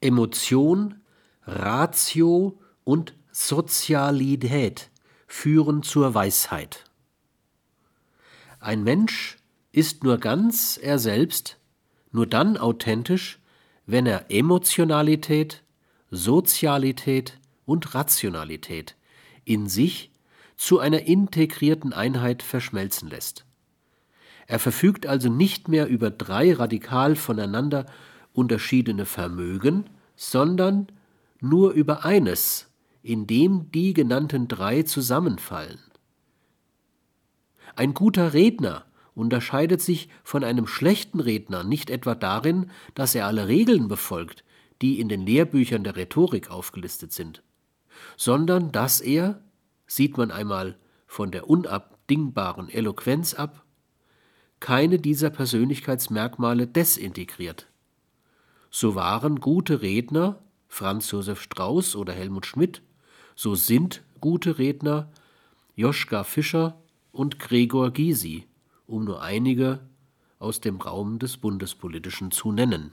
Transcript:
Emotion, Ratio und Sozialität führen zur Weisheit. Ein Mensch ist nur ganz er selbst, nur dann authentisch, wenn er Emotionalität, Sozialität und Rationalität in sich zu einer integrierten Einheit verschmelzen lässt. Er verfügt also nicht mehr über drei radikal voneinander unterschiedene Vermögen, sondern nur über eines, in dem die genannten drei zusammenfallen. Ein guter Redner unterscheidet sich von einem schlechten Redner nicht etwa darin, dass er alle Regeln befolgt, die in den Lehrbüchern der Rhetorik aufgelistet sind, sondern dass er, sieht man einmal von der unabdingbaren Eloquenz ab, keine dieser Persönlichkeitsmerkmale desintegriert. So waren gute Redner Franz Josef Strauß oder Helmut Schmidt, so sind gute Redner Joschka Fischer und Gregor Gysi, um nur einige aus dem Raum des Bundespolitischen zu nennen